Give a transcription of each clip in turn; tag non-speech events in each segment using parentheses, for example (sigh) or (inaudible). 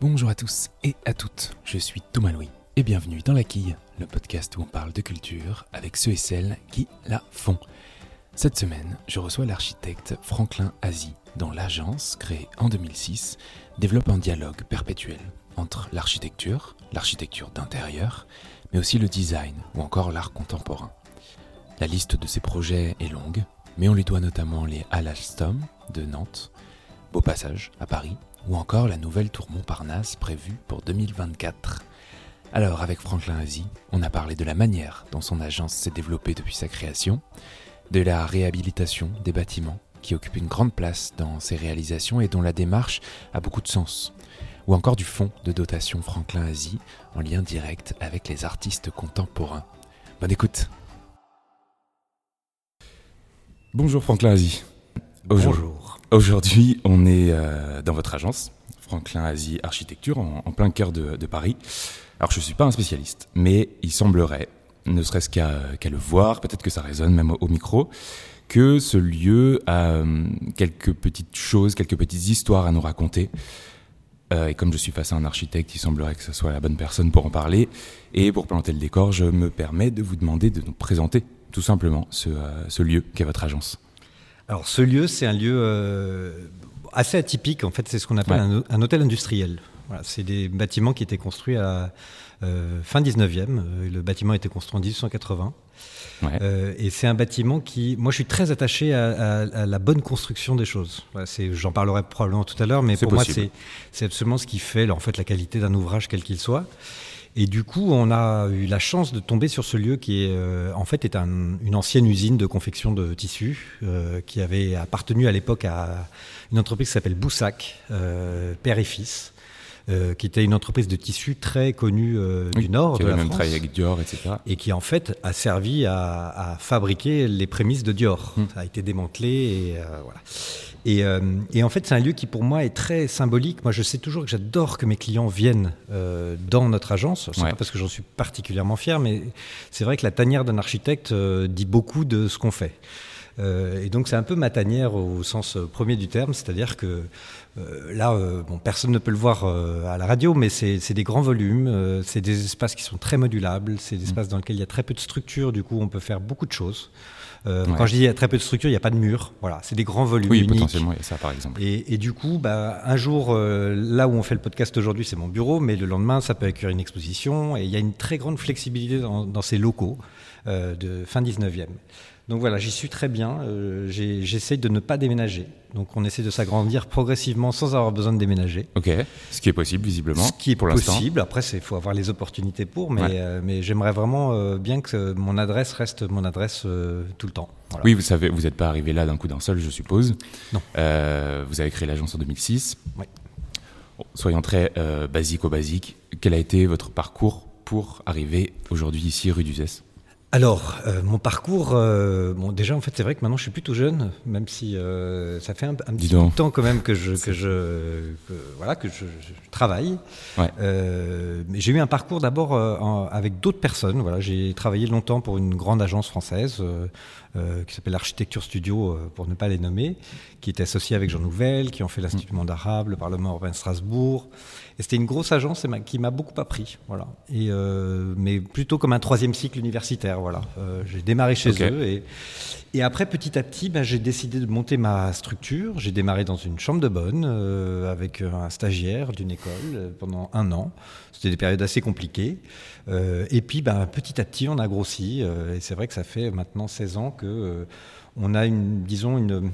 Bonjour à tous et à toutes, je suis Thomas Louis et bienvenue dans La Quille, le podcast où on parle de culture avec ceux et celles qui la font. Cette semaine, je reçois l'architecte Franklin Azy, dont l'agence, créée en 2006, développe un dialogue perpétuel entre l'architecture, l'architecture d'intérieur, mais aussi le design ou encore l'art contemporain. La liste de ses projets est longue, mais on lui doit notamment les Halles Alstom de Nantes, Beau Passage à Paris, ou encore la nouvelle tour Montparnasse prévue pour 2024. Alors avec Franklin Azy, on a parlé de la manière dont son agence s'est développée depuis sa création, de la réhabilitation des bâtiments qui occupent une grande place dans ses réalisations et dont la démarche a beaucoup de sens, ou encore du fonds de dotation Franklin Azy en lien direct avec les artistes contemporains. Bonne écoute Bonjour Franklin Azy. Bonjour. Aujourd'hui, on est euh, dans votre agence, Franklin Asie Architecture, en, plein cœur de, Paris. Alors, je ne suis pas un spécialiste, mais il semblerait, ne serait-ce qu'à le voir, peut-être que ça résonne même au, micro, que ce lieu a euh, quelques petites choses, quelques petites histoires à nous raconter. Euh, et comme je suis face à un architecte, il semblerait que ce soit la bonne personne pour en parler. Et pour planter le décor, je me permets de vous demander de nous présenter tout simplement ce, ce lieu qu'est votre agence. Alors ce lieu, c'est un lieu euh, assez atypique. En fait, c'est ce qu'on appelle un, hôtel industriel. Voilà, c'est des bâtiments qui étaient construits à euh, fin 19e. Euh, le bâtiment a été construit en 1880. et c'est un bâtiment qui, moi, je suis très attaché à, la bonne construction des choses. J'en parlerai probablement tout à l'heure, mais pour moi, c'est absolument ce qui fait, en fait, la qualité d'un ouvrage, quel qu'il soit. Et du coup, on a eu la chance de tomber sur ce lieu qui est, euh, en fait, est une ancienne usine de confection de tissus euh, qui avait appartenu à l'époque à une entreprise qui s'appelle Boussac, euh, père et fils. Qui était une entreprise de tissus très connue du nord qui de la même France, avec Dior, etc. Et qui en fait a servi à, fabriquer les prémices de Dior. Hmm. Ça a été démantelé et voilà. Euh, et, en fait, c'est un lieu qui pour moi est très symbolique. Moi, je sais toujours que j'adore que mes clients viennent euh, dans notre agence. C'est pas parce que j'en suis particulièrement fier, mais c'est vrai que la tanière d'un architecte euh, dit beaucoup de ce qu'on fait. Et donc, c'est un peu ma tanière au sens premier du terme, c'est-à-dire que là, bon, personne ne peut le voir à la radio, mais c'est des grands volumes, c'est des espaces qui sont très modulables, c'est des mmh. espaces dans lesquels il y a très peu de structure, du coup, on peut faire beaucoup de choses. Euh, quand je dis il y a très peu de structure, il n'y a pas de mur. Voilà, c'est des grands volumes. Oui, uniques. potentiellement, il y a ça par exemple. Et, du coup, bah, un jour, euh, là où on fait le podcast aujourd'hui, c'est mon bureau, mais le lendemain, ça peut accueillir une exposition. Et il y a une très grande flexibilité dans, ces locaux euh, de fin 19e. Donc voilà, j'y suis très bien. Euh, J'essaye de ne pas déménager. Donc on essaie de s'agrandir progressivement sans avoir besoin de déménager. Ok, ce qui est possible visiblement. Ce qui est pour possible. Après, il faut avoir les opportunités pour, mais, euh, mais j'aimerais vraiment euh, bien que mon adresse reste mon adresse euh, tout le temps. Oui, vous savez, vous n'êtes pas arrivé là d'un coup d'un seul, je suppose. Non. vous avez créé l'agence en 2006. Oui. soyons très basiques au basique. Quel a été votre parcours pour arriver aujourd'hui ici rue d'Uzès alors, euh, mon parcours, euh, bon, déjà en fait c'est vrai que maintenant je suis plutôt jeune, même si euh, ça fait un, petit peu de temps quand même que je, que je, voilà, que je, travaille. Ouais. mais j'ai eu un parcours d'abord avec d'autres personnes. Voilà, j'ai travaillé longtemps pour une grande agence française qui s'appelle Architecture Studio, pour ne pas les nommer, qui était associée avec Jean Nouvel, qui ont fait l'Institut mmh. d'Arabe, le Parlement européen de Strasbourg. Et c'était une grosse agence qui m'a beaucoup appris, voilà. Et euh, mais plutôt comme un troisième cycle universitaire, voilà. Euh, j'ai démarré chez eux et, et après petit à petit, ben, j'ai décidé de monter ma structure. J'ai démarré dans une chambre de bonne euh, avec un stagiaire d'une école pendant un an. C'était des périodes assez compliquées. et puis, ben, petit à petit, on a grossi. et c'est vrai que ça fait maintenant 16 ans que on a une, disons une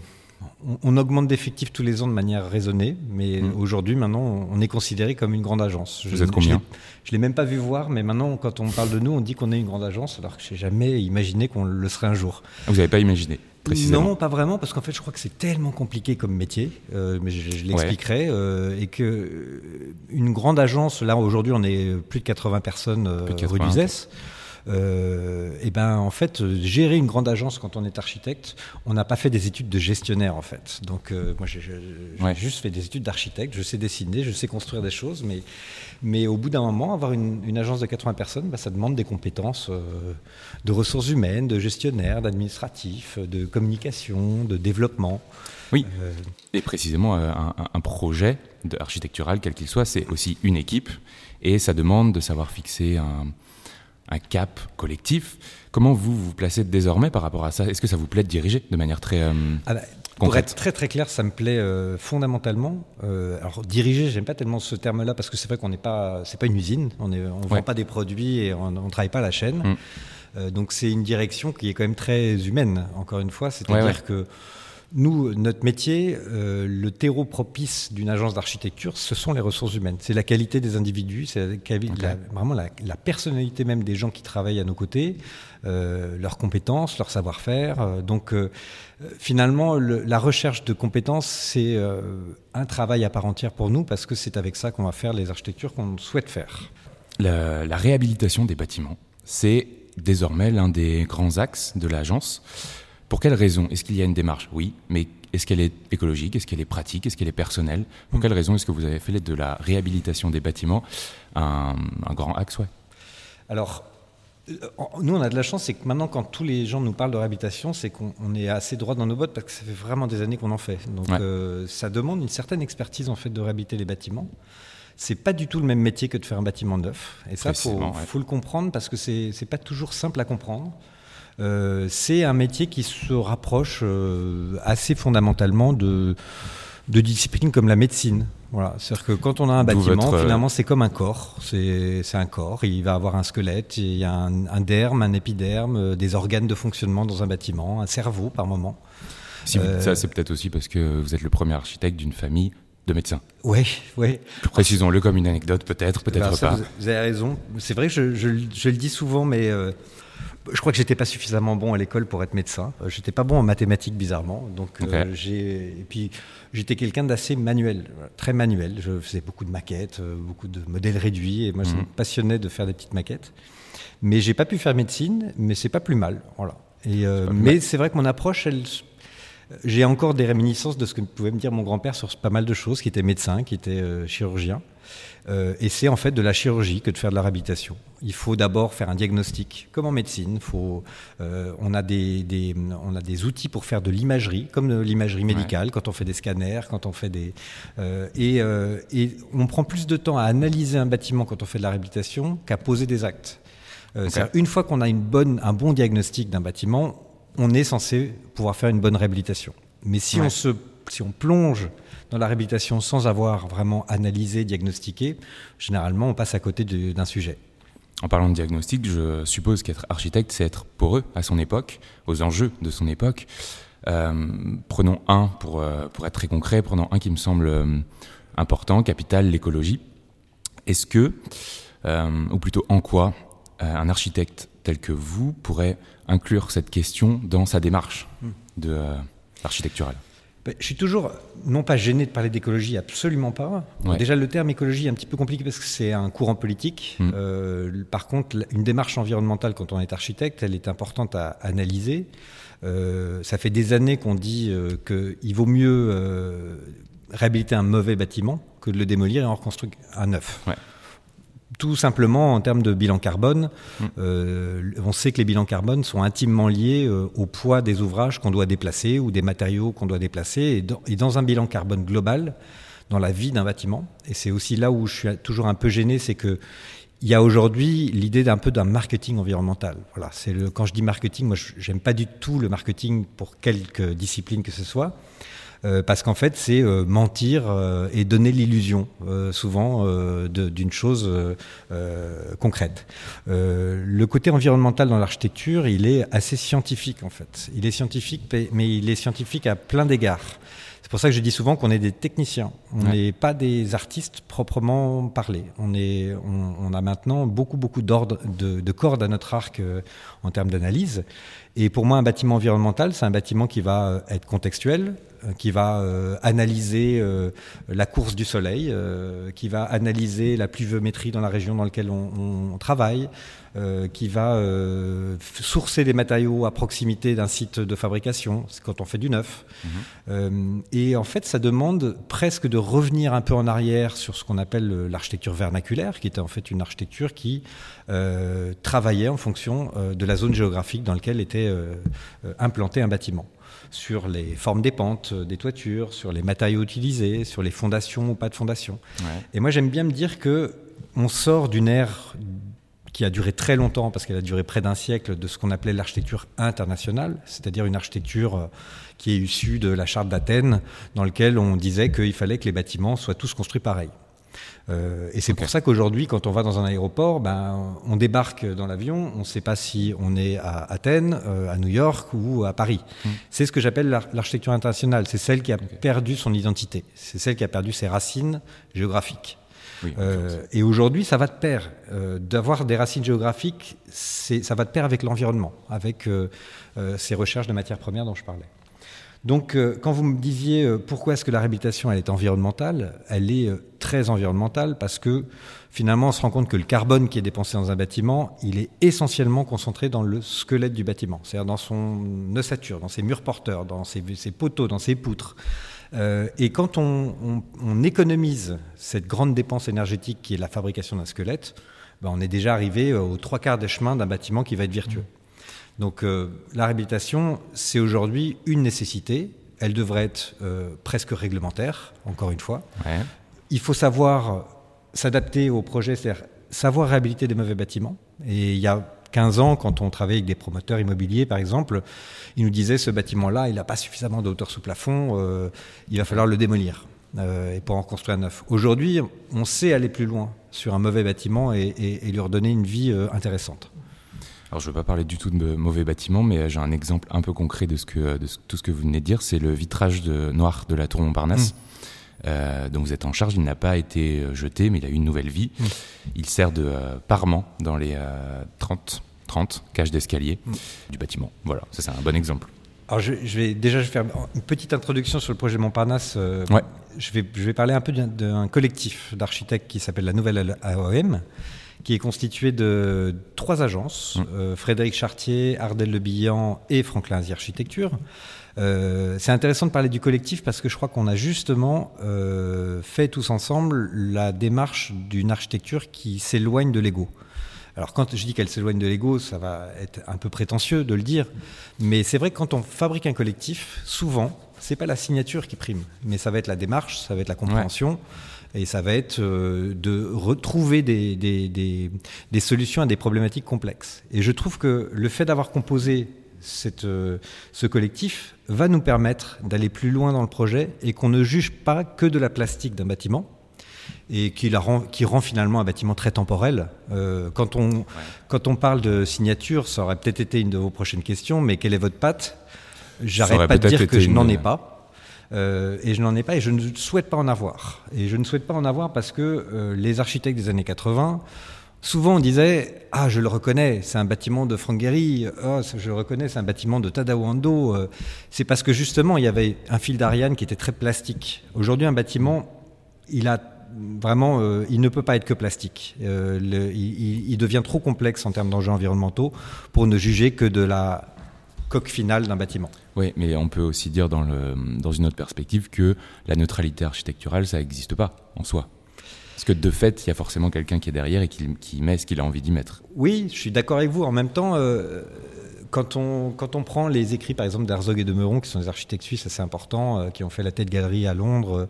on, augmente d'effectifs tous les ans de manière raisonnée, mais mm. aujourd'hui, maintenant, on est considéré comme une grande agence. Vous êtes combien Je ne l'ai même pas vu voir, mais maintenant, quand on parle de nous, on dit qu'on est une grande agence, alors que je n'ai jamais imaginé qu'on le serait un jour. Ah, vous n'avez pas imaginé Précisément. Non, pas vraiment, parce qu'en fait, je crois que c'est tellement compliqué comme métier, euh, mais je, l'expliquerai, euh, et que euh, une grande agence, là aujourd'hui, on est plus de 80 personnes rue Euh, et ben en fait, gérer une grande agence quand on est architecte, on n'a pas fait des études de gestionnaire en fait. Donc euh, moi j'ai juste fait des études d'architecte, je sais dessiner, je sais construire des choses, mais, mais au bout d'un moment, avoir une, agence de 80 personnes, ben, ça demande des compétences euh, de ressources humaines, de gestionnaire, d'administratif, de communication, de développement. Oui, et précisément un, un projet architectural, quel qu'il soit, c'est aussi une équipe et ça demande de savoir fixer un, cap collectif. Comment vous vous placez désormais par rapport à ça? Est-ce que ça vous plaît de diriger de manière très euh, ah bah, Pour être très très clair, ça me plaît euh, fondamentalement. Euh, alors diriger, j'aime pas tellement ce terme-là parce que c'est vrai qu'on n'est pas, c'est pas une usine, on ne on vend pas des produits et on, ne travaille pas la chaîne. Mm. donc c'est une direction qui est quand même très humaine. Encore une fois, c'est-à-dire que nous, notre métier, euh, le terreau propice d'une agence d'architecture, ce sont les ressources humaines. C'est la qualité des individus, c'est vraiment la, personnalité même des gens qui travaillent à nos côtés, euh, leurs compétences, leur savoir-faire. Euh, donc, finalement, la recherche de compétences, c'est un travail à part entière pour nous parce que c'est avec ça qu'on va faire les architectures qu'on souhaite faire. la réhabilitation des bâtiments, c'est désormais l'un des grands axes de l'agence. Pour quelles raisons Est-ce qu'il y a une démarche? Oui, mais est-ce qu'elle est écologique? Est-ce qu'elle est pratique? Est-ce qu'elle est personnelle? Pour quelles raisons est-ce que vous avez fait de la réhabilitation des bâtiments un, grand axe? Ouais. Alors, euh, nous, on a de la chance, c'est que maintenant, quand tous les gens nous parlent de réhabilitation, c'est qu'on est assez droit dans nos bottes parce que ça fait vraiment des années qu'on en fait. Donc, euh, ça demande une certaine expertise en fait de réhabiliter les bâtiments. C'est pas du tout le même métier que de faire un bâtiment neuf. Et ça, il faut, faut, le comprendre parce que c'est pas toujours simple à comprendre. Euh, c'est un métier qui se rapproche euh, assez fondamentalement de, de disciplines comme la médecine. Voilà. C'est-à-dire que quand on a un bâtiment, euh, finalement, c'est comme un corps. C'est un corps. Il va avoir un squelette, il y a un, derme, un épiderme, des organes de fonctionnement dans un bâtiment, un cerveau par moment. Si ça, c'est peut-être aussi parce que vous êtes le premier architecte d'une famille de médecins. Oui, oui. Précisons-le comme une anecdote, peut-être, peut-être pas. Vous avez raison. C'est vrai que je, je, le dis souvent, mais je crois que j'étais pas suffisamment bon à l'école pour être médecin. Euh, j'étais pas bon en mathématiques bizarrement. Donc euh, j'ai et puis j'étais quelqu'un d'assez manuel, très manuel. Je faisais beaucoup de maquettes, euh, beaucoup de modèles réduits et moi ça me mhm. passionnait de faire des petites maquettes. Mais j'ai pas pu faire médecine, mais c'est pas plus mal. Voilà. Et, mais c'est vrai que mon approche, elle, j'ai encore des réminiscences de ce que pouvait me dire mon grand-père sur pas mal de choses, qui était médecin, qui était chirurgien. Euh, et c'est en fait de la chirurgie que de faire de la réhabilitation. Il faut d'abord faire un diagnostic, comme en médecine. Faut, euh, on, a des, on a des outils pour faire de l'imagerie, comme l'imagerie médicale, quand on fait des scanners, quand on fait des. Euh, et, et, on prend plus de temps à analyser un bâtiment quand on fait de la réhabilitation qu'à poser des actes. Une fois qu'on a une bonne, un bon diagnostic d'un bâtiment, on est censé pouvoir faire une bonne réhabilitation. Mais si on se si on plonge dans la réhabilitation sans avoir vraiment analysé, diagnostiqué, généralement on passe à côté d'un sujet. En parlant de diagnostic, je suppose qu'être architecte, c'est être poreux à son époque, aux enjeux de son époque. Euh, prenons un, pour, euh, pour être très concret, prenons un qui me semble euh, important, capital, l'écologie. Est-ce que, ou plutôt en quoi, un architecte tel que vous pourrait inclure cette question dans sa démarche hmm. de, architecturale ben, je suis toujours, non pas gêné de parler d'écologie, absolument pas. Déjà, le terme écologie est un petit peu compliqué parce que c'est un courant politique. Mm. Euh, par contre, une démarche environnementale, quand on est architecte, elle est importante à analyser. Euh, ça fait des années qu'on dit euh, qu'il vaut mieux réhabiliter un mauvais bâtiment que de le démolir et en reconstruire un neuf. Ouais tout simplement en termes de bilan carbone. Mm. Euh, on sait que les bilans carbone sont intimement liés euh, au poids des ouvrages qu'on doit déplacer ou des matériaux qu'on doit déplacer. Et dans, un bilan carbone global, dans la vie d'un bâtiment, et c'est aussi là où je suis toujours un peu gêné, c'est que il y a aujourd'hui l'idée d'un peu d'un marketing environnemental. Voilà, c'est le, quand je dis marketing, moi, j'aime pas du tout le marketing pour quelque discipline que ce soit. Euh, parce qu'en fait, c'est euh, mentir euh, et donner l'illusion, souvent, d'une chose concrète. le côté environnemental dans l'architecture, il est assez scientifique, en fait. Il est scientifique, mais il est scientifique à plein d'égards. C'est pour ça que je dis souvent qu'on est des techniciens. On n'est pas des artistes proprement parlés. On, est, on, a maintenant beaucoup, beaucoup d'ordres, de, de, cordes à notre arc en termes d'analyse. Et pour moi, un bâtiment environnemental, c'est un bâtiment qui va être contextuel, qui va analyser la course du soleil, qui va analyser la pluviométrie dans la région dans laquelle on, travaille, qui va sourcer des matériaux à proximité d'un site de fabrication, c'est quand on fait du neuf. Mhm. et en fait, ça demande presque de revenir un peu en arrière sur ce qu'on appelle l'architecture vernaculaire, qui était en fait une architecture qui travaillait en fonction de la zone géographique dans laquelle était implanté un bâtiment sur les formes des pentes euh, des toitures, sur les matériaux utilisés, sur les fondations ou pas de fondations. Et moi, j'aime bien me dire que on sort d'une ère qui a duré très longtemps, parce qu'elle a duré près d'un siècle, de ce qu'on appelait l'architecture internationale, c'est-à-dire une architecture euh, qui est issue de la charte d'Athènes, dans laquelle on disait qu'il fallait que les bâtiments soient tous construits pareils. Euh, et c'est pour ça qu'aujourd'hui, quand on va dans un aéroport, ben, on débarque dans l'avion, on ne sait pas si on est à Athènes, euh, à New York ou à Paris. Hmm. C'est ce que j'appelle l'architecture internationale. C'est celle qui a perdu son identité. C'est celle qui a perdu ses racines géographiques. Euh, et aujourd'hui, ça va de pair. D'avoir des racines géographiques, ça va de pair avec l'environnement, avec ces recherches de matières premières dont je parlais. Donc, euh, quand vous me disiez euh, pourquoi est-ce que la réhabilitation est environnementale, elle est euh, très environnementale parce que finalement on se rend compte que le carbone qui est dépensé dans un bâtiment, il est essentiellement concentré dans le squelette du bâtiment, c'est-à-dire dans son ossature, dans ses murs porteurs, dans ses, poteaux, dans ses poutres. et quand on, économise cette grande dépense énergétique qui est la fabrication d'un squelette, ben, on est déjà arrivé aux trois quarts des chemins d'un bâtiment qui va être vertueux. Donc euh, la réhabilitation, c'est aujourd'hui une nécessité. Elle devrait être euh, presque réglementaire, encore une fois. Il faut savoir s'adapter au projet, c'est-à-dire savoir réhabiliter des mauvais bâtiments. Et il y a 15 ans, quand on travaillait avec des promoteurs immobiliers, par exemple, ils nous disaient ce bâtiment-là, il n'a pas suffisamment de hauteur sous plafond, euh, il va falloir le démolir et pour en construire un neuf. Aujourd'hui, on sait aller plus loin sur un mauvais bâtiment et, et lui redonner une vie intéressante. Alors je ne veux pas parler du tout de mauvais bâtiments, mais euh, j'ai un exemple un peu concret de, ce que, de tout ce que vous venez de dire. C'est le vitrage de, noir de la tour Montparnasse. Mmh. Euh, dont vous êtes en charge, il n'a pas été euh, jeté, mais il a eu une nouvelle vie. Mmh. Il sert de parement dans les 30, 30 cages d'escalier mmh. du bâtiment. Voilà, ça c'est un bon exemple. Alors je, vais déjà je vais faire une petite introduction sur le projet Montparnasse. ouais. je, vais, je vais parler un peu d'un collectif d'architectes qui s'appelle la Nouvelle AOM qui est constitué de trois agences, mmh. euh, Frédéric Chartier, Ardel Le Billan et Franklin Asie Architecture. Euh, c'est intéressant de parler du collectif parce que je crois qu'on a justement euh, fait tous ensemble la démarche d'une architecture qui s'éloigne de l'ego. Alors quand je dis qu'elle s'éloigne de l'ego, ça va être un peu prétentieux de le dire, mais c'est vrai que quand on fabrique un collectif, souvent, c'est pas la signature qui prime, mais ça va être la démarche, ça va être la compréhension. Et ça va être euh, de retrouver des, des, des, des, solutions à des problématiques complexes. Et je trouve que le fait d'avoir composé cette, euh, ce collectif va nous permettre d'aller plus loin dans le projet et qu'on ne juge pas que de la plastique d'un bâtiment et qui, la rend, qui rend finalement un bâtiment très temporel. Euh, quand, on, quand on parle de signature, ça aurait peut-être été une de vos prochaines questions, mais quelle est votre patte? J'arrête pas de dire que je n'en ai pas. Euh, et je n'en ai pas et je ne souhaite pas en avoir. Et je ne souhaite pas en avoir parce que euh, les architectes des années 80, souvent on disait Ah, je le reconnais, c'est un bâtiment de Frank Gehry, oh, je le reconnais, c'est un bâtiment de Tadao Ando. Euh, c'est parce que justement il y avait un fil d'Ariane qui était très plastique. Aujourd'hui, un bâtiment, il a vraiment, il ne peut pas être que plastique. il, il, devient trop complexe en termes d'enjeux environnementaux pour ne juger que de la coque finale d'un bâtiment. Oui, mais on peut aussi dire dans, le, dans une autre perspective que la neutralité architecturale, ça n'existe pas en soi. Parce que de fait, il y a forcément quelqu'un qui est derrière et qui, qui met ce qu'il a envie d'y mettre. Oui, je suis d'accord avec vous. En même temps, euh, quand, on, quand on prend les écrits, par exemple, d'Herzog et de Meuron, qui sont des architectes suisses assez importants, euh, qui ont fait la tête galerie à Londres, euh,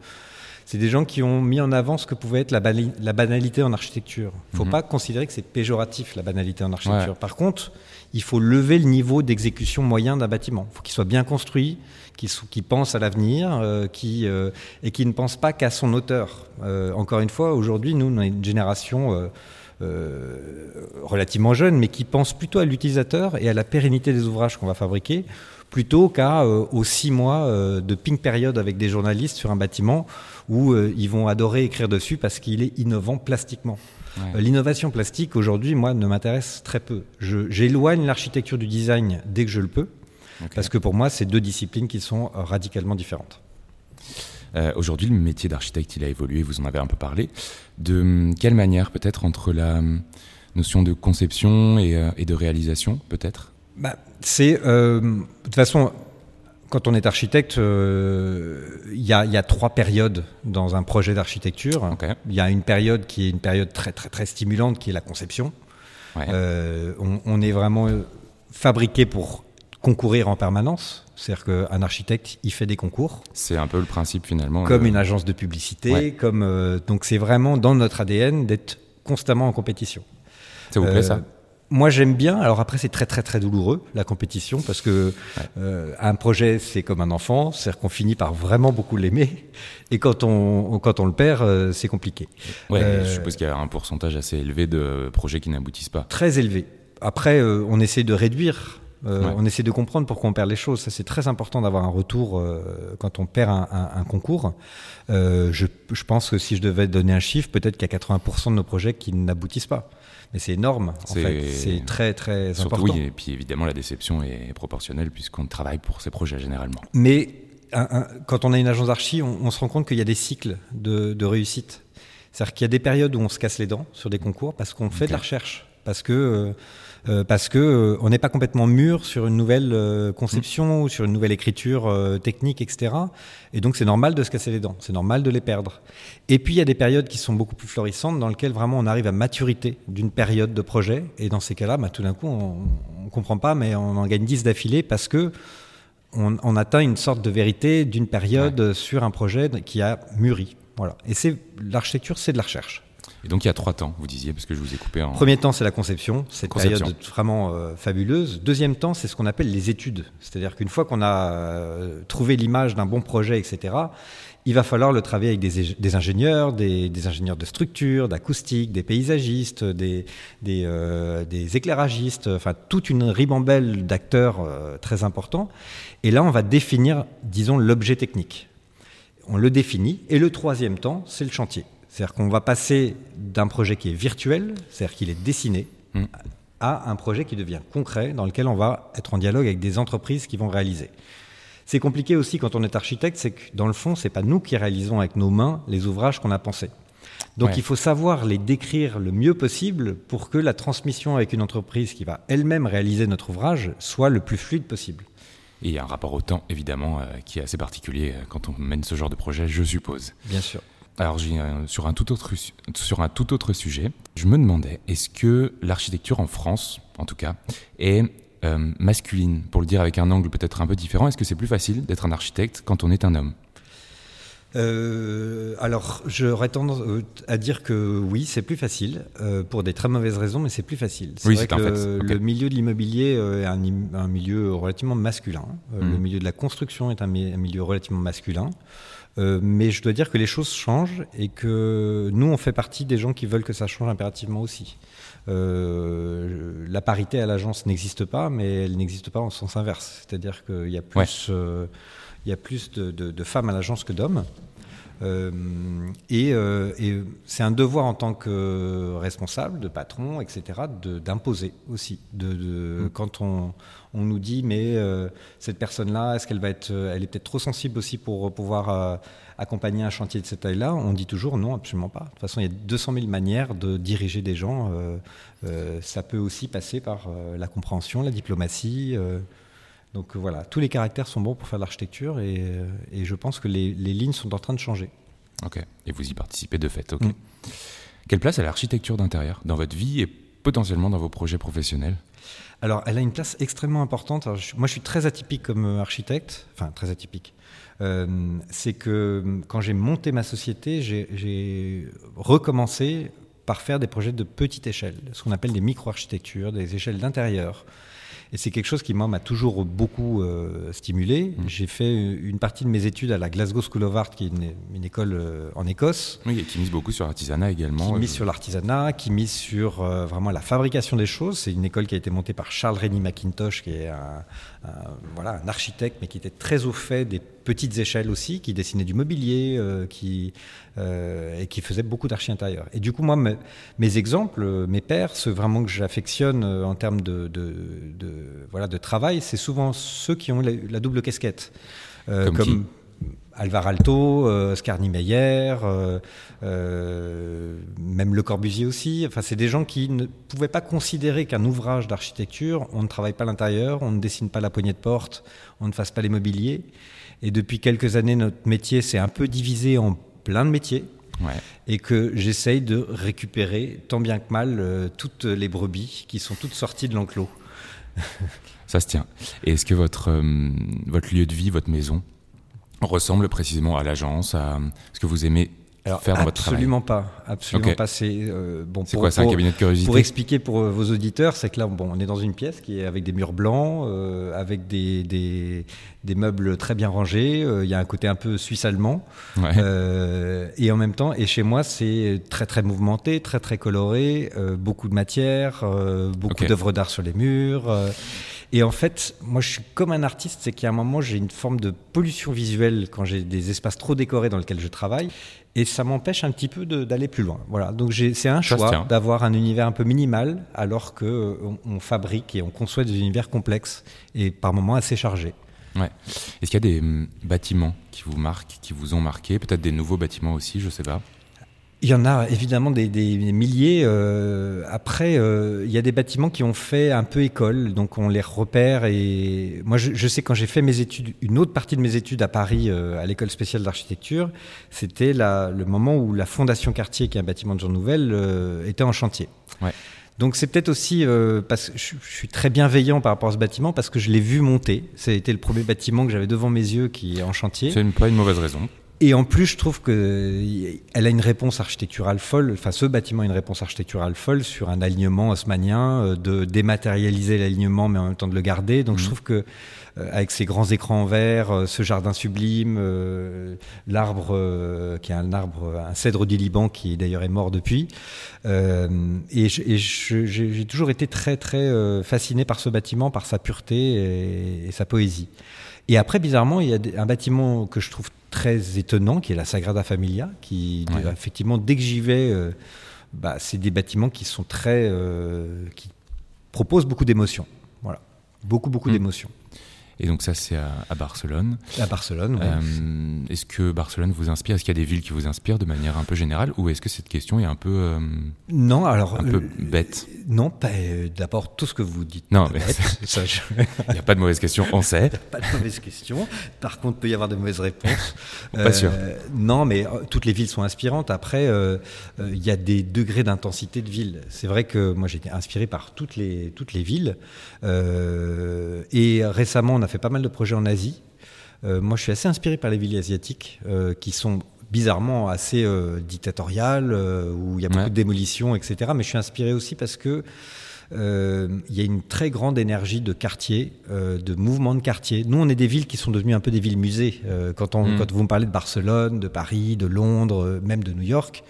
c'est des gens qui ont mis en avant ce que pouvait être la, la banalité en architecture. Il ne faut mhm. pas considérer que c'est péjoratif, la banalité en architecture. Par contre, il faut lever le niveau d'exécution moyen d'un bâtiment. Il faut qu'il soit bien construit, qu'il pense à l'avenir euh, euh, et qui ne pense pas qu'à son auteur. Euh, encore une fois, aujourd'hui, nous, on a une génération relativement jeune, mais qui pense plutôt à l'utilisateur et à la pérennité des ouvrages qu'on va fabriquer, plutôt qu'à aux six mois de ping période avec des journalistes sur un bâtiment où ils vont adorer écrire dessus parce qu'il est innovant plastiquement. Euh, l'innovation plastique, aujourd'hui, moi, ne m'intéresse très peu. J'éloigne l'architecture du design dès que je le peux, parce que pour moi, c'est deux disciplines qui sont euh, radicalement différentes. Aujourd'hui, le métier d'architecte, il a évolué, vous en avez un peu parlé. De hum, quelle manière, peut-être, entre la hum, notion de conception et, de réalisation, peut-être? Bah, C'est, de toute façon, quand on est architecte, il y, a trois périodes dans un projet d'architecture. Il y a une période qui est une période très très très stimulante, qui est la conception. On, on, est vraiment fabriqué pour concourir en permanence. C'est-à-dire qu'un architecte, il fait des concours. C'est un peu le principe finalement. Comme une agence de publicité. Comme, euh, donc c'est vraiment dans notre ADN d'être constamment en compétition. Ça vous plaît ça? euh, moi, j'aime bien. Alors après, c'est très très très douloureux la compétition parce que euh, un projet, c'est comme un enfant, c'est-à-dire qu'on finit par vraiment beaucoup l'aimer, et quand on quand on le perd, c'est compliqué. Ouais, je suppose qu'il y a un pourcentage assez élevé de projets qui n'aboutissent pas. Très élevé. Après, on essaie de réduire euh, on essaie de comprendre pourquoi on perd les choses. Ça, c'est très important d'avoir un retour euh, quand on perd un, concours. Euh, je, pense que si je devais donner un chiffre, peut-être qu'il y a 80% de nos projets qui n'aboutissent pas. Mais c'est énorme, en fait. C'est très, très important. Oui, et puis évidemment, la déception est proportionnelle puisqu'on travaille pour ces projets généralement. Mais quand on a une agence d'archi, on, se rend compte qu'il y a des cycles de, réussite. C'est-à-dire qu'il y a des périodes où on se casse les dents sur des concours parce qu'on fait de la recherche. Parce que euh, parce que euh, on n'est pas complètement mûr sur une nouvelle euh, conception ou sur une nouvelle écriture technique, etc. Et donc c'est normal de se casser les dents, c'est normal de les perdre. Et puis il y a des périodes qui sont beaucoup plus florissantes dans lesquelles vraiment on arrive à maturité d'une période de projet. Et dans ces cas-là, bah, tout d'un coup, on, ne comprend pas, mais on en gagne 10 d'affilée parce que on, atteint une sorte de vérité d'une période sur un projet qui a mûri. Voilà. Et c'est l'architecture, c'est de la recherche. Et donc il y a trois temps, vous disiez, parce que je vous ai coupé en. Premier temps, c'est la conception, cette période vraiment euh, fabuleuse. Deuxième temps, c'est ce qu'on appelle les études. C'est-à-dire qu'une fois qu'on a euh, trouvé l'image d'un bon projet, etc., il va falloir le travailler avec des, ingénieurs, des, ingénieurs de structure, d'acoustique, des paysagistes, des, des, euh, éclairagistes, enfin toute une ribambelle d'acteurs très importants. Et là, on va définir, disons, l'objet technique. On le définit. Et le troisième temps, c'est le chantier. C'est-à-dire qu'on va passer d'un projet qui est virtuel, c'est-à-dire qu'il est dessiné, mm. à un projet qui devient concret, dans lequel on va être en dialogue avec des entreprises qui vont réaliser. C'est compliqué aussi quand on est architecte, c'est que dans le fond, c'est pas nous qui réalisons avec nos mains les ouvrages qu'on a pensés. Donc il faut savoir les décrire le mieux possible pour que la transmission avec une entreprise qui va elle-même réaliser notre ouvrage soit le plus fluide possible. Et il y a un rapport au temps, évidemment, euh, qui est assez particulier euh, quand on mène ce genre de projet, je suppose. Bien sûr. Alors, sur, un tout autre, sur un tout autre sujet, je me demandais, est-ce que l'architecture en France, en tout cas, est euh, masculine? Pour le dire avec un angle peut-être un peu différent, est-ce que c'est plus facile d'être un architecte quand on est un homme? Euh, alors, j'aurais tendance euh, à dire que oui, c'est plus facile, pour des très mauvaises raisons, mais c'est plus facile. C'est vrai que le, milieu de l'immobilier est un, milieu relativement masculin. Le mmh. milieu de la construction est un milieu relativement masculin. Euh, mais je dois dire que les choses changent et que nous, on fait partie des gens qui veulent que ça change impérativement aussi. Euh, la parité à l'agence n'existe pas, mais elle n'existe pas en sens inverse. C'est-à-dire qu'il y a plus, euh, il y a plus de, de femmes à l'agence que d'hommes. Euh, et, euh, et c'est un devoir en tant que responsable, de patron, etc., d'imposer aussi. De, de mm. Quand on, on, nous dit, mais euh, cette personne-là, est-ce qu'elle va être, elle est peut-être trop sensible aussi pour pouvoir accompagner un chantier de cette taille-là? On dit toujours non, absolument pas. De toute façon, il y a 200 000 manières de diriger des gens. ça peut aussi passer par la compréhension, la diplomatie. Donc euh, voilà, tous les caractères sont bons pour faire de l'architecture et, euh, je pense que les, lignes sont en train de changer. Ok, et vous y participez de fait, ok. Mm. Quelle place a l'architecture d'intérieur dans votre vie et potentiellement dans vos projets professionnels? Alors, elle a une place extrêmement importante. moi, je suis très atypique comme euh, architecte, enfin très atypique. c'est que quand j'ai monté ma société, j'ai recommencé par faire des projets de petite échelle, ce qu'on appelle des micro-architectures, des échelles d'intérieur. Et c'est quelque chose qui m'a toujours beaucoup euh, stimulé. Mmh. J'ai fait une partie de mes études à la Glasgow School of Art, qui est une, école euh, en Écosse. Oui, et qui mise beaucoup sur l'artisanat également. Qui mise sur l'artisanat, qui mise sur euh, vraiment la fabrication des choses. C'est une école qui a été montée par Charles Rennie McIntosh, qui est un, voilà, un architecte, mais qui était très au fait des petites échelles aussi, qui dessinait du mobilier, qui, et qui faisait beaucoup d'archi intérieur. Et du coup, moi, mes, exemples, mes pères, ceux vraiment que j'affectionne en termes de, de, de voilà, de travail, c'est souvent ceux qui ont la, double casquette. Euh, comme, Alvar Alto, Oscar Niemeyer, même Le Corbusier aussi. Enfin, c'est des gens qui ne pouvaient pas considérer qu'un ouvrage d'architecture, on ne travaille pas l'intérieur, on ne dessine pas la poignée de porte, on ne fasse pas les mobiliers. Et depuis quelques années, notre métier s'est un peu divisé en plein de métiers. Et que j'essaye de récupérer tant bien que mal euh, toutes les brebis qui sont toutes sorties de l'enclos. Ça se tient. Et est-ce que votre, euh, votre lieu de vie, votre maison, ressemble précisément à l'agence, à ce que vous aimez alors, absolument pas, absolument pas. C'est euh, bon. C'est quoi, c'est un cabinet de curiosité Pour expliquer pour euh, vos auditeurs, c'est que là, bon, on est dans une pièce qui est avec des murs blancs, euh, avec des, des, des, meubles très bien rangés. Il y a un côté un peu suisse allemand, et en même temps, et chez moi, c'est très très mouvementé, très très coloré, beaucoup de matière, beaucoup d'œuvres d'art sur les murs. Et en fait, moi, je suis comme un artiste, c'est qu'à un moment, j'ai une forme de pollution visuelle quand j'ai des espaces trop décorés dans lesquels je travaille et ça m'empêche un petit peu d'aller plus loin. Voilà, donc c'est un choix d'avoir un univers un peu minimal alors que euh, on, fabrique et on conçoit des univers complexes et par moments assez chargés. Ouais. Est-ce qu'il y a des hum, bâtiments qui vous marquent, qui vous ont marqué, peut-être des nouveaux bâtiments aussi, je sais pas. Il y en a évidemment des, milliers. Euh, après, euh, il y a des bâtiments qui ont fait un peu école, donc on les repère. Et moi, je, sais quand j'ai fait mes études, une autre partie de mes études à Paris, euh, à l'école spéciale d'architecture, c'était le moment où la Fondation Cartier, qui est un bâtiment de genre nouvelle, était en chantier. Donc c'est peut-être aussi parce que je, suis très bienveillant par rapport à ce bâtiment parce que je l'ai vu monter. C'était le premier bâtiment que j'avais devant mes yeux qui est en chantier. C'est pas une mauvaise raison. Et en plus, je trouve qu'elle a une réponse architecturale folle, enfin ce bâtiment a une réponse architecturale folle sur un alignement haussmannien, euh, de dématérialiser l'alignement mais en même temps de le garder. Donc je mhm. trouve que euh, avec ces grands écrans en verre, euh, ce jardin sublime, l'arbre qui est un arbre, un cèdre du Liban qui d'ailleurs est mort depuis. et j'ai toujours été très très fasciné par ce bâtiment, par sa pureté et, sa poésie. Et après, bizarrement, il y a un bâtiment que je trouve très étonnant, qui est la Sagrada Familia, qui effectivement, dès que j'y vais, euh, bah, c'est des bâtiments qui sont très, euh, qui proposent beaucoup d'émotions. Voilà, beaucoup beaucoup hmm. d'émotions. Et donc ça, c'est à, Barcelone. À Barcelone, oui. Euh, est-ce que Barcelone vous inspire? Est-ce qu'il y a des villes qui vous inspirent de manière un peu générale? Ou est-ce que cette question est un peu... Euh, non, alors... Un peu bête? Non, d'abord, tout ce que vous dites. Non, mais (laughs) il n'y a pas de mauvaise question, on sait. (laughs) Il n'y a pas de mauvaise question. Par contre, il peut y avoir de mauvaises réponses. pas sûr. Non, mais toutes les villes sont inspirantes. Après, il y a des degrés d'intensité de villes. C'est vrai que moi, j'ai été inspiré par toutes les, toutes les villes. et récemment, on a fait pas mal de projets en Asie. Euh, moi, je suis assez inspiré par les villes asiatiques euh, qui sont bizarrement assez euh, dictatoriales, où il y a beaucoup de démolitions, etc. Mais je suis inspiré aussi parce que il y a une très grande énergie de quartier, de mouvement de quartier. Nous, on est des villes qui sont devenues un peu des villes musées. quand, on, mm. quand vous me parlez de Barcelone, de Paris, de Londres, même de New York,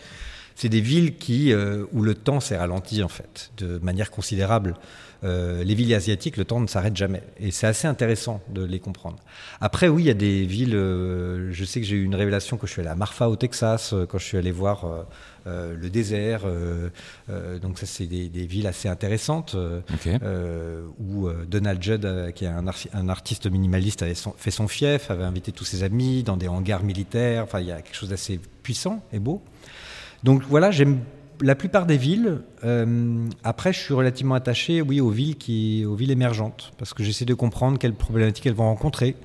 c'est des villes qui, où le temps s'est ralenti en fait, de manière considérable. Euh, les villes asiatiques, le temps ne s'arrête jamais. Et c'est assez intéressant de les comprendre. Après, oui, il y a des villes. Euh, je sais que j'ai eu une révélation quand je suis allé à Marfa, au Texas, euh, quand je suis allé voir le désert. donc, ça, c'est des, villes assez intéressantes où Donald Judd, qui est un, artiste minimaliste, avait fait son fief, avait invité tous ses amis dans des hangars militaires. Enfin, il y a quelque chose d'assez puissant et beau. Donc voilà, j'aime la plupart des villes. Euh, après, je suis relativement attaché, oui, aux villes qui, aux villes émergentes, parce que j'essaie de comprendre quelles problématiques elles vont rencontrer.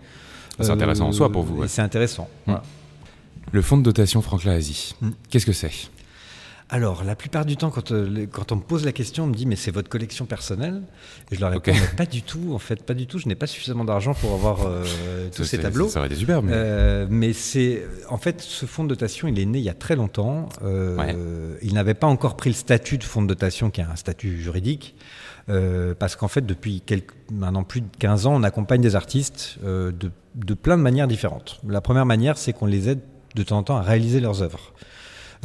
C'est intéressant en soi pour vous. C'est intéressant. Mmh. Le fonds de dotation Franklin Asie, mmh. qu'est-ce que c'est? Alors, la plupart du temps, quand, euh, quand, on me pose la question, on me dit mais c'est votre collection personnelle? Et je leur réponds pas du tout, en fait, pas du tout. Je n'ai pas suffisamment d'argent pour avoir euh, tous ces tableaux. Ça, aurait été super. Mais, euh, mais c'est, en fait, ce fonds de dotation, il est né il y a très longtemps. Il n'avait pas encore pris le statut de fonds de dotation, qui est un statut juridique. parce qu'en fait, depuis quelques, maintenant plus de 15 ans, on accompagne des artistes de, de plein de manières différentes. La première manière, c'est qu'on les aide de temps en temps à réaliser leurs œuvres.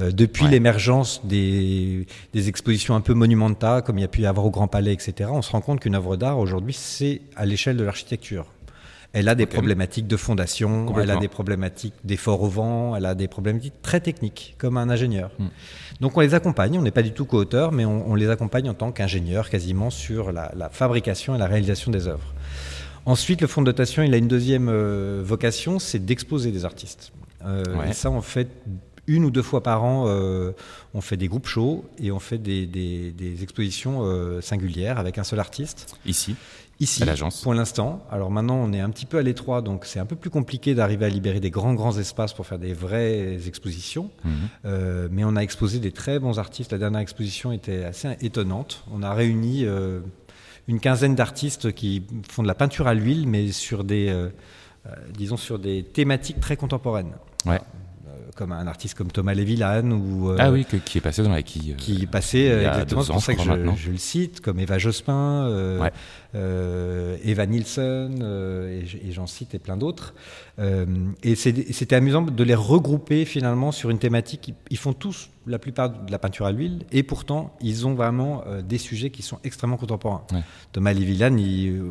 Euh, depuis l'émergence des, des, expositions un peu monumentales, comme il y a pu y avoir au Grand Palais, etc., on se rend compte qu'une œuvre d'art, aujourd'hui, c'est à l'échelle de l'architecture. Elle a des problématiques de fondation, elle a des problématiques d'effort au vent, elle a des problématiques très techniques, comme un ingénieur. Hmm. Donc on les accompagne, on n'est pas du tout co-auteur, mais on, on, les accompagne en tant qu'ingénieur quasiment sur la, la, fabrication et la réalisation des œuvres. Ensuite, le fonds de dotation, il a une deuxième vocation, c'est d'exposer des artistes. Et ça, en fait, une ou deux fois par an, on fait des groupes shows et on fait des, des expositions singulières avec un seul artiste. Ici Ici, pour l'instant. Alors maintenant, on est un petit peu à l'étroit, donc c'est un peu plus compliqué d'arriver à libérer des grands, grands espaces pour faire des vraies expositions. Mhm. Euh, mais on a exposé des très bons artistes. La dernière exposition était assez étonnante. On a réuni euh, une quinzaine d'artistes qui font de la peinture à l'huile, mais sur des, euh, disons, sur des thématiques très contemporaines. Ouais comme un artiste comme Thomas Levillan ou ah oui qui est passé dans la qui qui est passé exactement c'est pour ça que je, le cite comme Eva Jospin ouais. Euh, Eva Nielsen, euh, et, j'en cite et plein d'autres. Euh, et c'était amusant de les regrouper finalement sur une thématique. Ils font tous la plupart de la peinture à l'huile, et pourtant ils ont vraiment des sujets qui sont extrêmement contemporains. Thomas Levillan, il,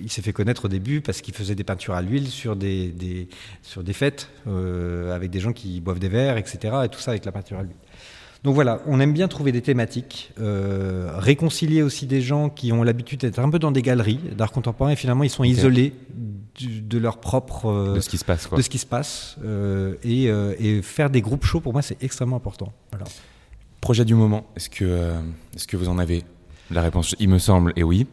il s'est fait connaître au début parce qu'il faisait des peintures à l'huile sur des, des, sur des fêtes avec des gens qui boivent des verres, etc. Et tout ça avec la peinture à l'huile. Donc voilà, on aime bien trouver des thématiques, euh, réconcilier aussi des gens qui ont l'habitude d'être un peu dans des galeries d'art contemporain et finalement ils sont isolés de leur propre euh, de ce qui se passe, De ce qui se passe euh, et, faire des groupes chauds pour moi c'est extrêmement important. Projet du moment, est-ce que est-ce que vous en avez la réponse, il me semble, est oui.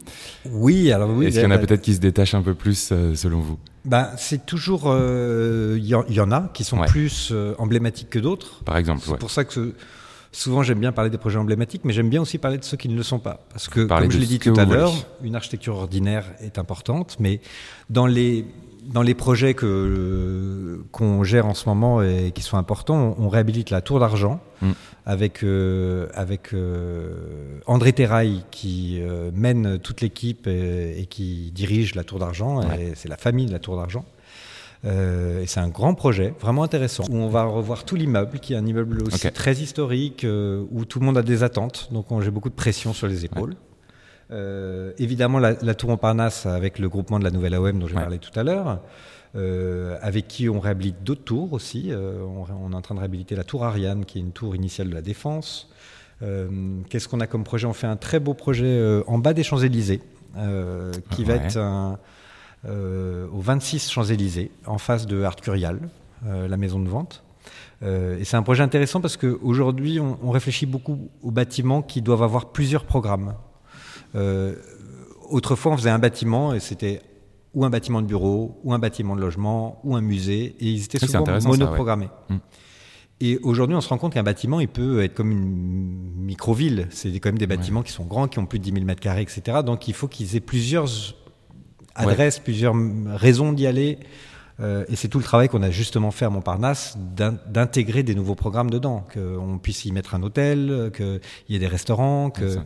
Oui, alors oui. Est-ce qu'il y en a peut-être qui se détachent un peu plus selon vous? Bah, c'est toujours, il y, en a qui sont plus emblématiques que d'autres. Par exemple, c'est pour ça que Souvent, j'aime bien parler des projets emblématiques, mais j'aime bien aussi parler de ceux qui ne le sont pas. Parce que, comme je l'ai dit tout à l'heure, une architecture ordinaire est importante, mais dans les, dans les projets que, qu'on gère en ce moment et qui sont importants, on, réhabilite la Tour d'Argent mm. avec, euh, avec euh, André Terrail qui euh, mène toute l'équipe et, qui dirige la Tour d'Argent. C'est la famille de la Tour d'Argent. Euh, et c'est un grand projet, vraiment intéressant, où on va revoir tout l'immeuble, qui est un immeuble aussi très historique, euh, où tout le monde a des attentes, donc j'ai beaucoup de pression sur les épaules. Euh, évidemment, la, tour Montparnasse avec le groupement de la nouvelle AOM dont j'ai parlé tout à l'heure, avec qui on réhabilite d'autres tours aussi. On, est en train de réhabiliter la tour Ariane, qui est une tour initiale de la Défense. Qu'est-ce qu'on a comme projet? On fait un très beau projet en bas des Champs-Élysées, qui va être un au 26 Champs-Élysées, en face de Art Curial, euh, la maison de vente. Euh, et c'est un projet intéressant parce qu'aujourd'hui, on, on, réfléchit beaucoup aux bâtiments qui doivent avoir plusieurs programmes. autrefois, on faisait un bâtiment et c'était ou un bâtiment de bureau, ou un bâtiment de logement, ou un musée, et ils étaient souvent monoprogrammés. Hmm. Et aujourd'hui, on se rend compte qu'un bâtiment, il peut être comme une micro-ville. C'est quand même des bâtiments qui sont grands, qui ont plus de 10 000 mètres carrés, etc. Donc il faut qu'ils aient plusieurs adresse, plusieurs raisons d'y aller. Euh, et c'est tout le travail qu'on a justement fait à Montparnasse, d'intégrer des nouveaux programmes dedans, qu'on puisse y mettre un hôtel, qu'il y ait des restaurants. Que...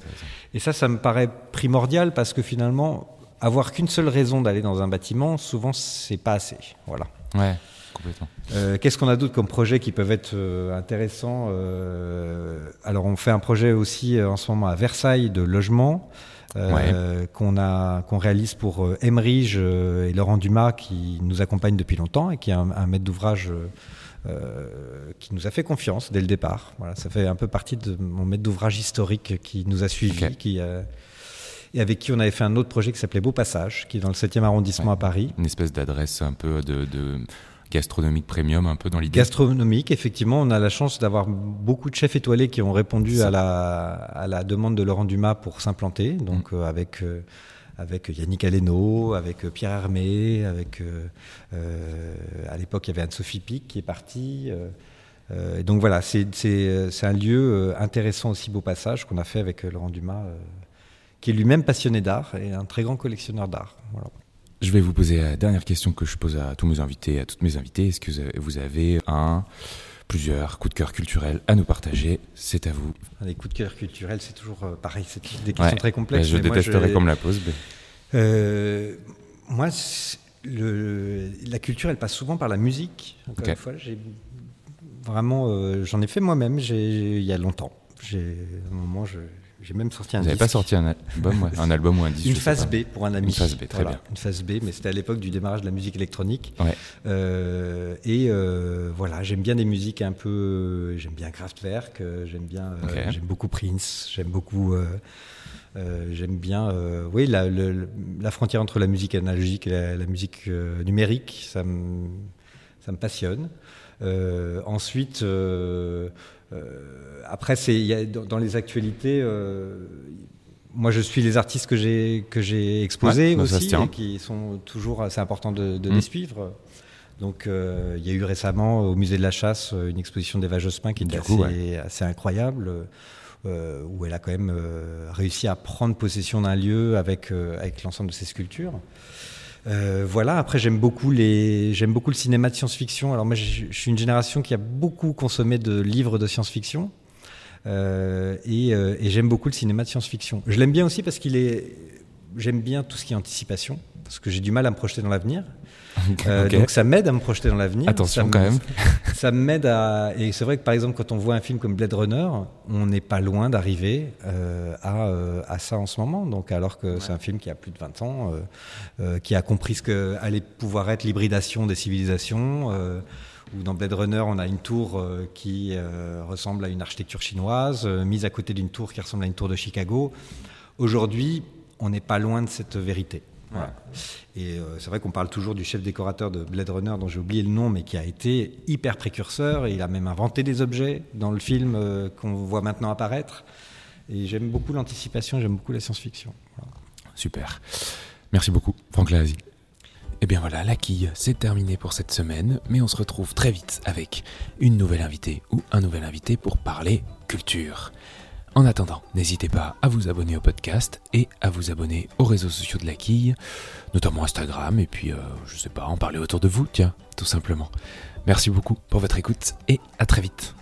Et ça, ça me paraît primordial parce que finalement, avoir qu'une seule raison d'aller dans un bâtiment, souvent, c'est pas assez. Voilà. Ouais. Complètement. Euh, qu'est-ce qu'on a d'autre comme projets qui peuvent être euh, intéressants Alors, on fait un projet aussi en ce moment à Versailles de logement. Euh, qu'on a qu'on réalise pour euh, Emerige euh, et Laurent Dumas qui nous accompagnent depuis longtemps et qui est un, maître d'ouvrage qui nous a fait confiance dès le départ. Voilà, ça fait un peu partie de mon maître d'ouvrage historique qui nous a suivis, qui et avec qui on avait fait un autre projet qui s'appelait Beau Passage, qui est dans le 7e arrondissement à Paris. Une espèce d'adresse un peu de gastronomique premium un peu dans l'idée Gastronomique, effectivement, on a la chance d'avoir beaucoup de chefs étoilés qui ont répondu à la, à la demande de Laurent Dumas pour s'implanter, donc mm. euh, avec euh, avec Yannick Aleno, avec euh, Pierre Hermé, avec à l'époque il y avait Anne-Sophie Pic qui est partie. donc voilà, c'est un lieu intéressant aussi, beau passage qu'on a fait avec Laurent Dumas, qui est lui-même passionné d'art et un très grand collectionneur d'art. Voilà. Je vais vous poser la dernière question que je pose à tous mes invités, à toutes mes invitées. Est-ce que vous avez un, plusieurs coups de cœur culturels à nous partager? C'est à vous. Les coups de cœur culturels, c'est toujours euh, pareil, c'est des questions très complexes. je détesterais comme la pose. Euh, moi, le, la culture, elle passe souvent par la musique. Encore une fois, j'ai vraiment, euh, j'en ai fait moi-même il y a longtemps. J'ai, un moment, j'ai même sorti un Vous n'avez pas sorti un album, un album ou un disque Une phase B pour un ami. Une phase B, très bien. Une phase B, mais c'était à l'époque du démarrage de la musique électronique. Ouais. Euh, et euh, voilà, j'aime bien des musiques un peu. J'aime bien Kraftwerk, euh, j'aime bien. j'aime beaucoup Prince, j'aime beaucoup. j'aime bien, oui, la, la, frontière entre la musique analogique et la, musique numérique, ça me, ça me passionne. ensuite, après, c'est dans les actualités euh, moi, je suis les artistes que j'ai que j'ai exposés bah, aussi, et qui sont toujours assez importants de, de mmh. les suivre. Donc, euh, il y a eu récemment au musée de la Chasse une exposition d'Eva Jospin qui était assez, assez, incroyable, où elle a quand même réussi à prendre possession d'un lieu avec avec l'ensemble de ses sculptures. Euh, voilà. Après, j'aime beaucoup les, j'aime beaucoup le cinéma de science-fiction. Alors moi, je suis une génération qui a beaucoup consommé de livres de science-fiction. Euh, et, euh, et j'aime beaucoup le cinéma de science-fiction. Je l'aime bien aussi parce qu'il est, j'aime bien tout ce qui est anticipation, parce que j'ai du mal à me projeter dans l'avenir. Euh, donc ça m'aide à me projeter dans l'avenir. Attention quand même. (laughs) Ça m'aide à. Et c'est vrai que par exemple, quand on voit un film comme Blade Runner, on n'est pas loin d'arriver euh, à, euh, à, ça en ce moment. Donc alors que c'est un film qui a plus de 20 ans, qui a compris ce que allait pouvoir être l'hybridation des civilisations. où dans Blade Runner, on a une tour qui ressemble à une architecture chinoise, mise à côté d'une tour qui ressemble à une tour de Chicago. Aujourd'hui, on n'est pas loin de cette vérité. Et euh, c'est vrai qu'on parle toujours du chef décorateur de Blade Runner, dont j'ai oublié le nom, mais qui a été hyper précurseur. Et il a même inventé des objets dans le film euh, qu'on voit maintenant apparaître. Et j'aime beaucoup l'anticipation, j'aime beaucoup la science-fiction. Super. Merci beaucoup, Franck Lahazi. Et eh bien voilà, la quille, c'est terminé pour cette semaine, mais on se retrouve très vite avec une nouvelle invitée ou un nouvel invité pour parler culture. En attendant, n'hésitez pas à vous abonner au podcast et à vous abonner aux réseaux sociaux de la quille, notamment Instagram, et puis, euh, je sais pas, en parler autour de vous, tiens, tout simplement. Merci beaucoup pour votre écoute et à très vite.